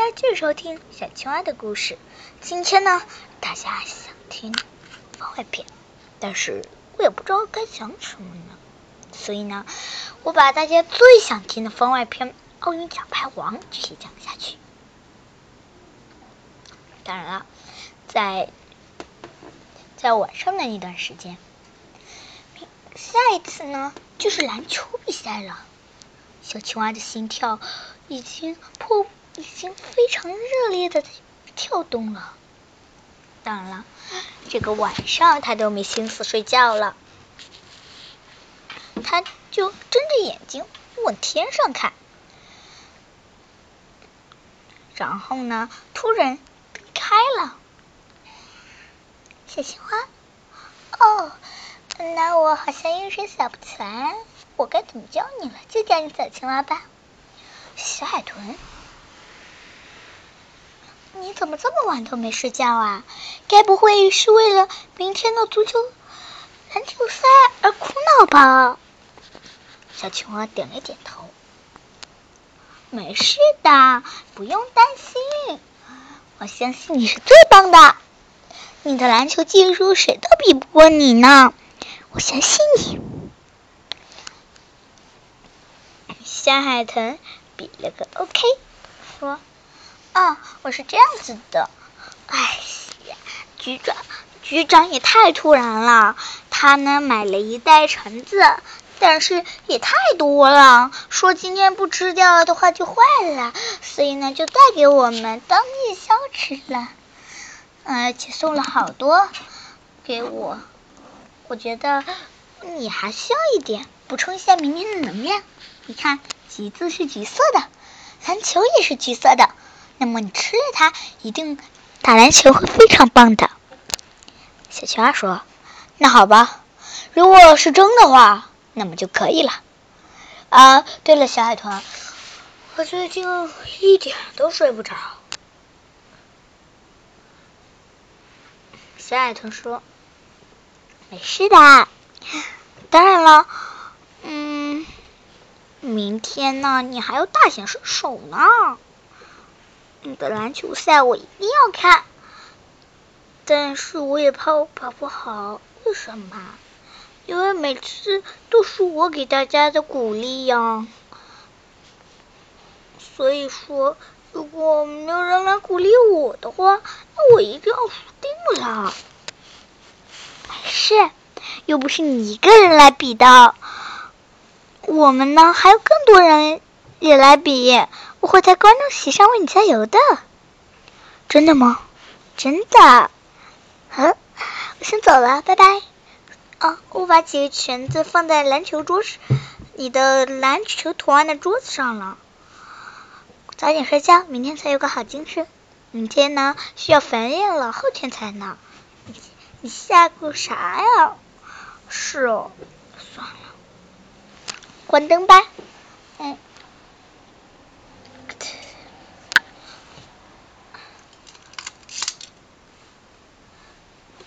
家继续收听小青蛙的故事。今天呢，大家想听番外篇，但是我也不知道该讲什么呢，所以呢，我把大家最想听的番外篇《奥运奖牌王》继续讲下去。当然了，在在晚上的那段时间，下一次呢就是篮球比赛了。小青蛙的心跳已经破。已经非常热烈的跳动了。当然了，这个晚上他都没心思睡觉了，他就睁着眼睛往天上看。然后呢，突然避开了。小青蛙，哦，那我好像一时想不起来，我该怎么叫你了？就叫你小青蛙吧。小海豚。你怎么这么晚都没睡觉啊？该不会是为了明天的足球篮球赛而苦恼吧？小青蛙点了点头。没事的，不用担心。我相信你是最棒的，你的篮球技术谁都比不过你呢。我相信你。小海豚比了个 OK，说。哦，我是这样子的，哎呀，局长，局长也太突然了。他呢买了一袋橙子，但是也太多了，说今天不吃掉的话就坏了，所以呢就带给我们当夜宵吃了，而且送了好多给我。我觉得你还需要一点，补充一下明天的能量。你看，橘子是橘色的，篮球也是橘色的。那么你吃了它，一定打篮球会非常棒的。小青蛙说：“那好吧，如果是真的话，那么就可以了。”啊，对了，小海豚，我最近一点都睡不着。小海豚说：“没事的，当然了，嗯，明天呢，你还要大显身手呢。”你的篮球赛我一定要看，但是我也怕我跑不好。为什么？因为每次都是我给大家的鼓励呀。所以说，如果没有人来鼓励我的话，那我一定要输定了。没事，又不是你一个人来比的，我们呢还有更多人也来比。我会在观众席上为你加油的，真的吗？真的。好，我先走了，拜拜。哦，我把几个裙子放在篮球桌上，你的篮球图案的桌子上了。早点睡觉，明天才有个好精神。明天呢，需要繁衍了，后天才呢。你你吓过啥呀？是哦，算了，关灯吧。嗯。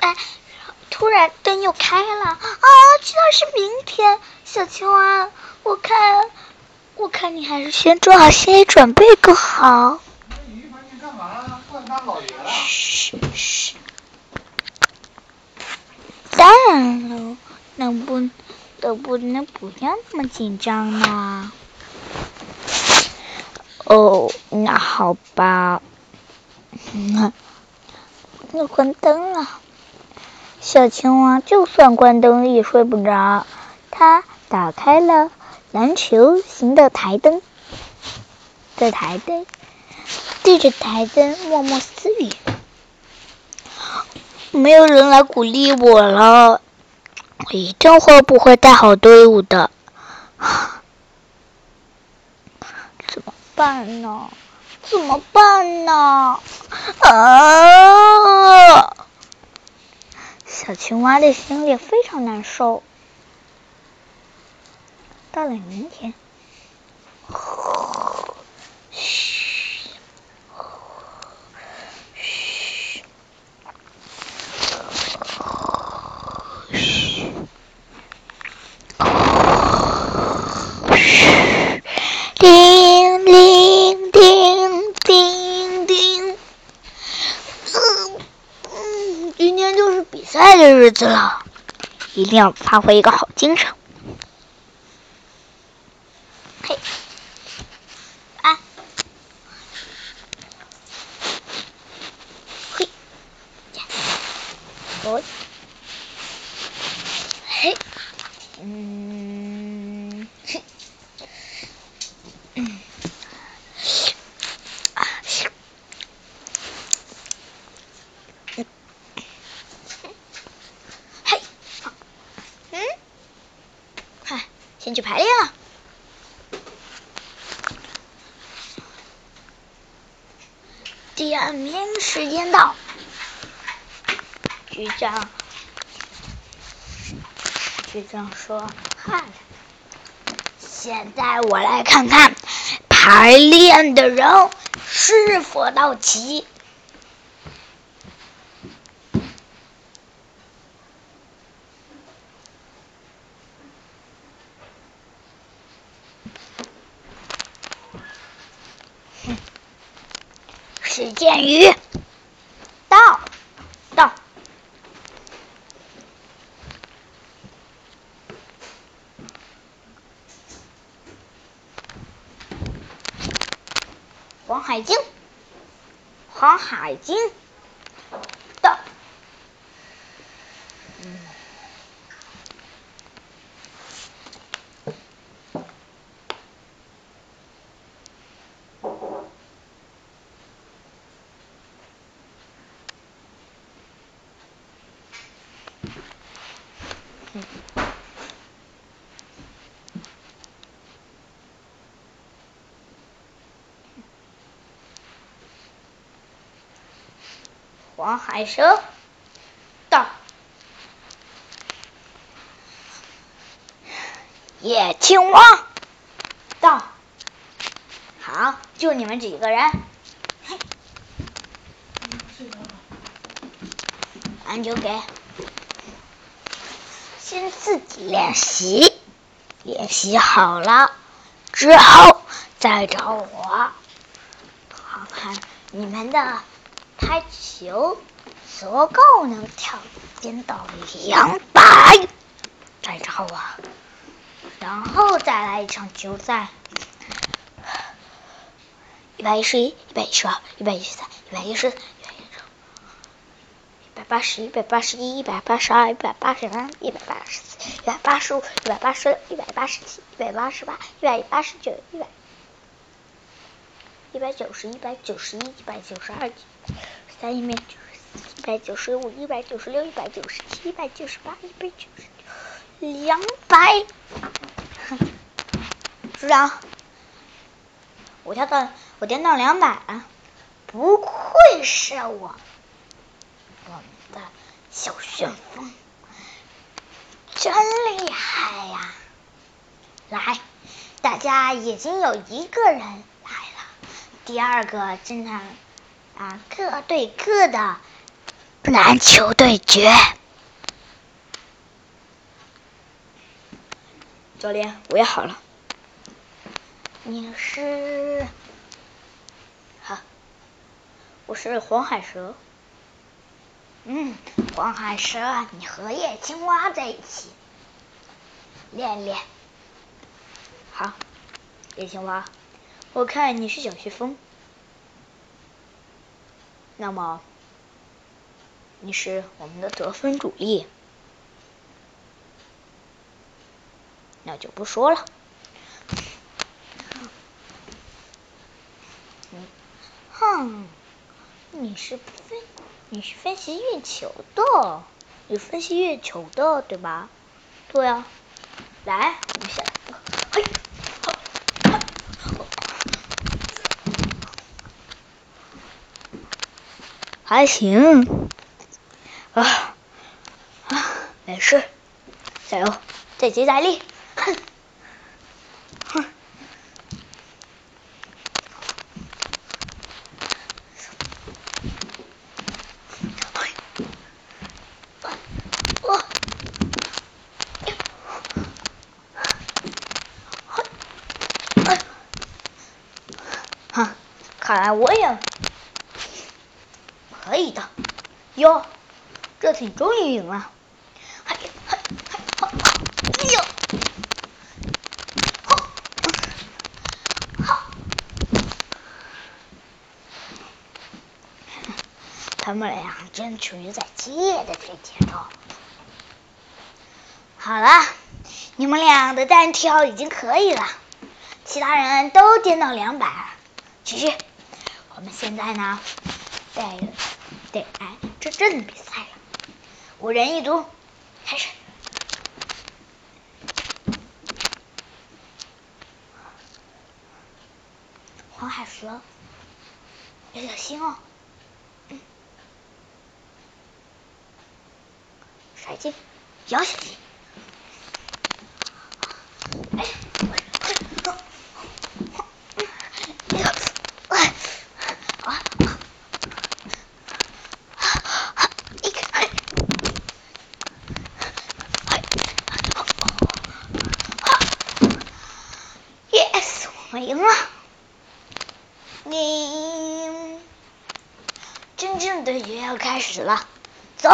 哎，突又开了啊！居然是明天，小青蛙，我看，我看你还是先做好心理准备更好。嘘嘘。当然了，能不能不能不要那么紧张呢？哦，那好吧。那关灯了。小青蛙就算关灯也睡不着，它打开了篮球型的台灯，在台灯对着台灯默默私语。没有人来鼓励我了，我一定会不会带好队伍的？怎么办呢？怎么办呢？啊！小青蛙的心里非常难受。到了明天，嘘，嘘，嘘，嘘，今天就是比赛的日子了。一定要发挥一个好精神。先去排练了。点名时间到，局长，局长说：“嗨，现在我来看看排练的人是否到齐。”史建宇，到，到。黄海经，黄海经，到。嗯。黄海生，到。野青蛙，到。好，就你们几个人。俺就给。先自己练习，练习好了之后再找我，看看你们的拍球足够能跳颠到两百，再找我，然后再来一场球赛，一百一十一，一百一十二，一百一十三，一百一十四。八十，一百八十一，一百八十二，一百八十三，一百八十四，一百八十五，一百八十六，一百八十七，一百八十八，一百八十九，一百一百九十，一百九十一，一百九十二，三一百九十四，一百九十五，一百九十六，一百九十七，一百九十八，一百九十九，两百。组长，我跳到我颠到两百了，不愧是我。小旋风真厉害呀！来，大家已经有一个人来了，第二个正在啊各对各的篮球对决。教练，我也好了。你是？好，我是黄海蛇。嗯，黄海蛇，你和叶青蛙在一起练练。好，叶青蛙，我看你是小学风，那么你是我们的得分主力，那就不说了。哼，你是分。你是分析月球的，你分析月球的对吧？对啊，来，我们先，嘿，还行，啊啊，没事，加油，再接再厉，哼。看来我也可以的哟！这次你终于赢了！嘿，嘿，嘿，好，哎呦，好，好，他们俩争取在激烈的对决中。好了，你们俩的单挑已经可以了，其他人都颠到两百了。继续，我们现在呢，得得来真正的比赛。五人一组，开始。黄海蛇，要小心哦。嗯。甩进，要小心。我赢了，你真正的决要开始了，走，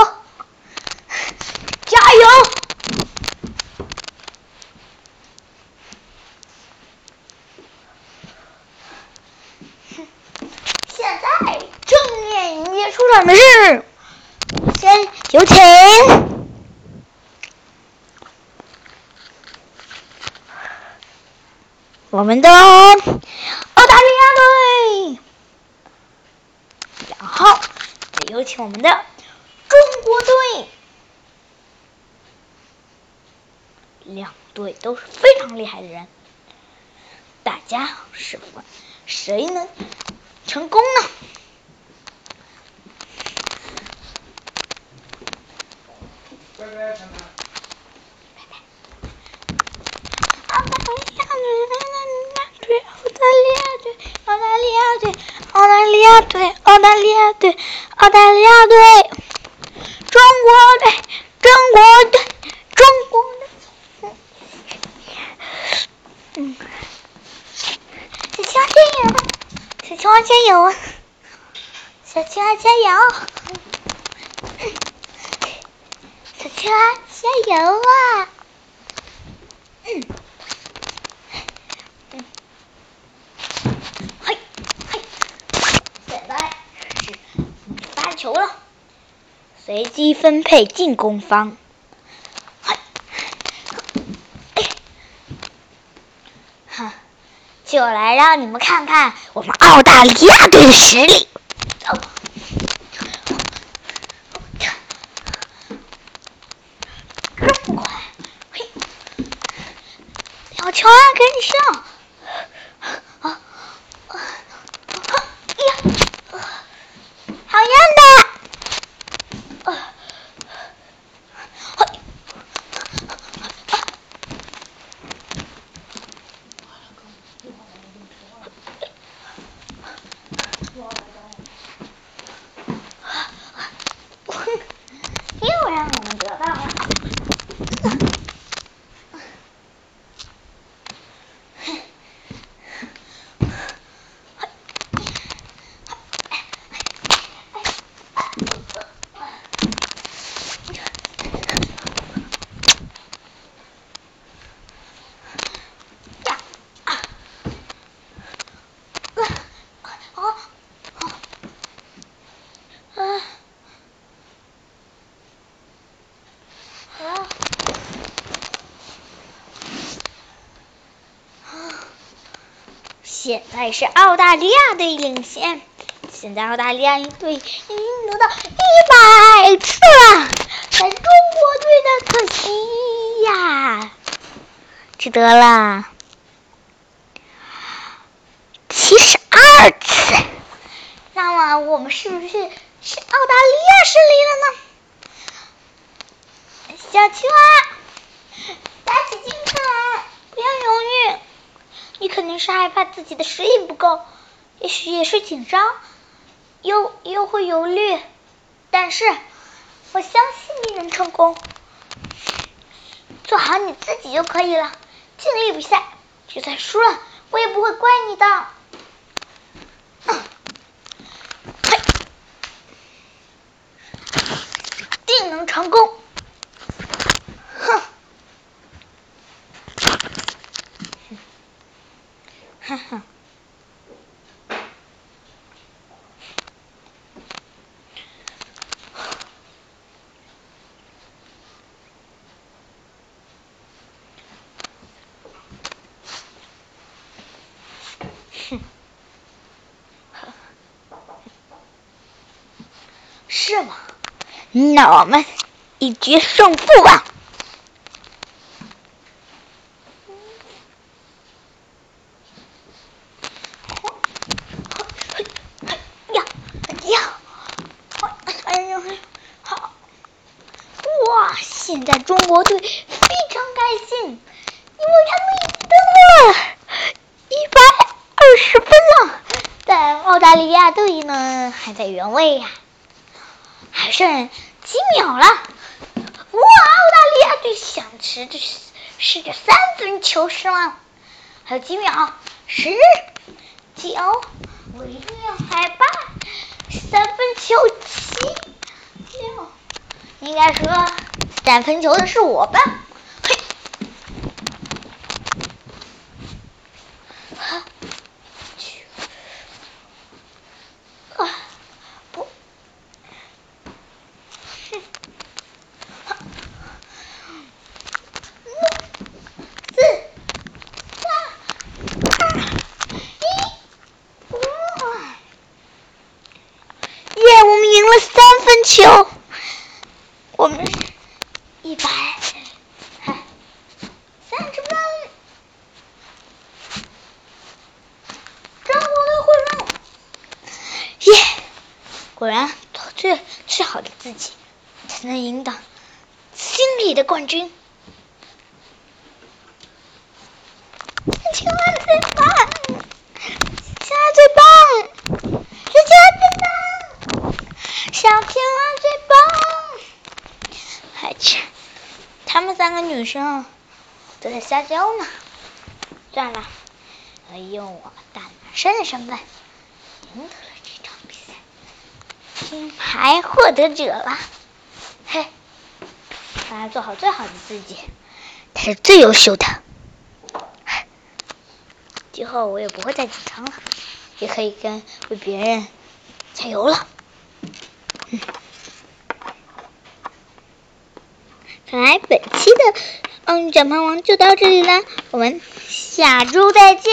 加油！现在正面迎接出场的是，先有请。我们的澳大利亚队，然后再有请我们的中国队，两队都是非常厉害的人，大家是问谁能成功呢？拜拜。澳大利亚队，澳大利亚队，澳大利亚队，中国队，中国队，中国队，嗯，小青蛙加油，小青蛙加油，小青蛙加油，小青蛙加油啊！嗯。球了，随机分配进攻方。哼，就来让你们看看我们澳大利亚队的实力。这么快，嘿，小乔，赶紧上！现在是澳大利亚队领先，现在澳大利亚队已经得到一百次了，但中国队的可惜呀，只得了七十二次。那么我们是不是是澳大利亚胜利了呢？小青蛙，打起精神来，不要犹豫。你肯定是害怕自己的实力不够，也许也是紧张，又又会犹豫。但是我相信你能成功，做好你自己就可以了。尽力比赛，就算输了，我也不会怪你的。定能成功。哼，哈哈。哼，是吗？那我们一决胜负吧！呀呀！哎呀，好！哇，现在中国队非常开心，因为他们已经得了一百二十分了。但澳大利亚队呢，还在原位呀，还剩几秒了。哇，澳大利亚队想吃这是个三分球是吗？还有几秒？十、九、六、还八，三分球七、六，应该说打喷球的是我吧？嘿，哈，去，啊，不，哼，哈，四、三、二、一，哇！耶，我们赢了三分球，我们哎，嗨，三十分，中国队获胜！耶，果然做最最好的自己才能赢得心里的冠军。青蛙最棒，青蛙最棒，小青蛙最棒，小青蛙最棒。还去，他们三个女生都在撒娇呢。算了，我用我大男生的身份赢得了这场比赛，金牌获得者了。嘿，让他做好最好的自己，他是最优秀的。今后我也不会再紧张了，也可以跟为别人加油了。嗯，好来本期的奥运转盘王就到这里了，我们下周再见。